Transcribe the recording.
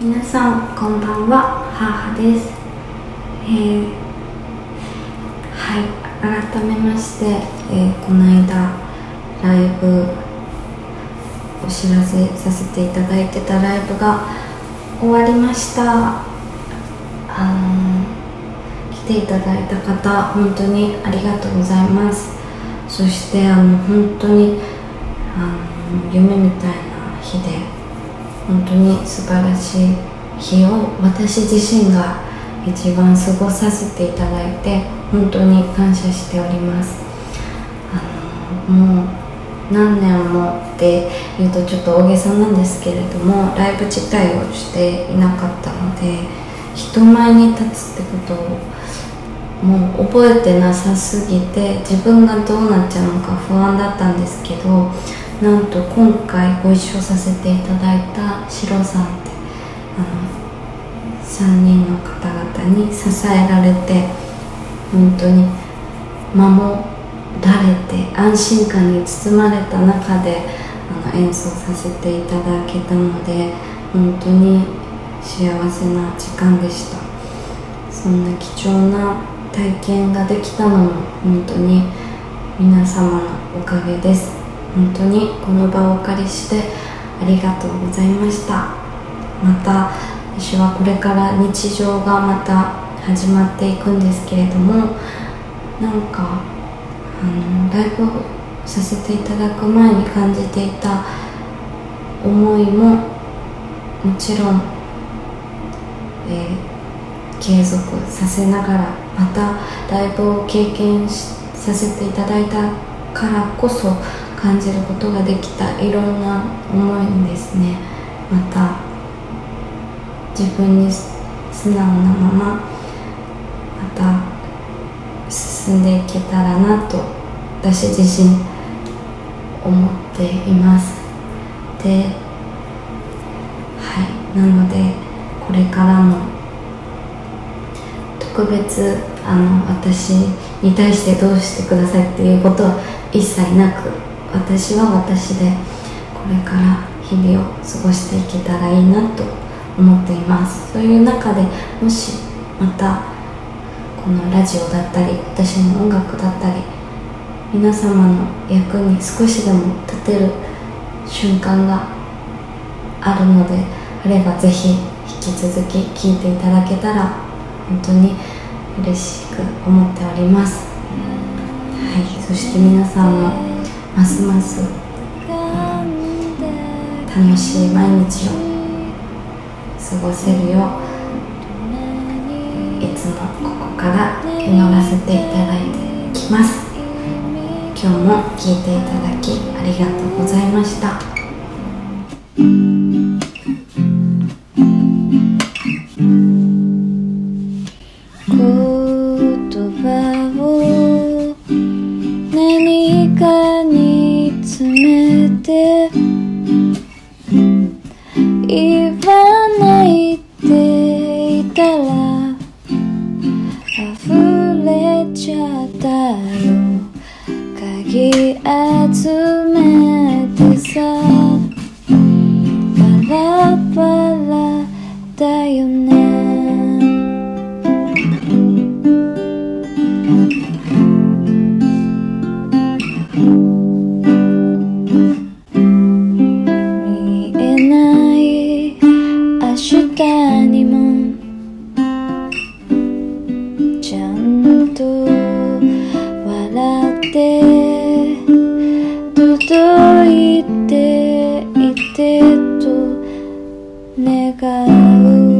皆さんこんばんは母です、えー、はい改めまして、えー、この間ライブお知らせさせていただいてたライブが終わりました。あの来ていただいた方本当にありがとうございます。そしてあの本当にあの夢みたいな日で本当に素晴らしい日を私自身が一番過ごさせていただいて本当に感謝しております。あのもう何年もって言うとちょっと大げさなんですけれどもライブ自体をしていなかったので人前に立つってことをもう覚えてなさすぎて自分がどうなっちゃうのか不安だったんですけどなんと今回ご一緒させていただい方に支えられて本当に守られて安心感に包まれた中であの演奏させていただけたので本当に幸せな時間でした。そんな貴重な体験ができたのも本当に皆様のおかげです。本当にこの場をお借りしてありがとうございました。また私はこれから日常がまた始まっていくんですけれどもなんかあのライブをさせていただく前に感じていた思いももちろん、えー、継続させながらまたライブを経験させていただいたからこそ感じることができたいろんな思いですね。分に素直なまままた進んでいけたらなと私自身思っています。ではい。なのでこれからも特別あの私に対してどうしてくださいっていうことは一切なく私は私でこれから日々を過ごしていけたらいいなと思っています。そういう中でもしまたこのラジオだったり私の音楽だったり皆様の役に少しでも立てる瞬間があるのであればぜひ引き続き聴いていただけたら本当に嬉しく思っております。はいそして皆さんもますます楽しい毎日を過ごせるよういつもここから祈らせていただいてきます。今日も聞いていただきありがとうございました。何かに詰めて 내가 우.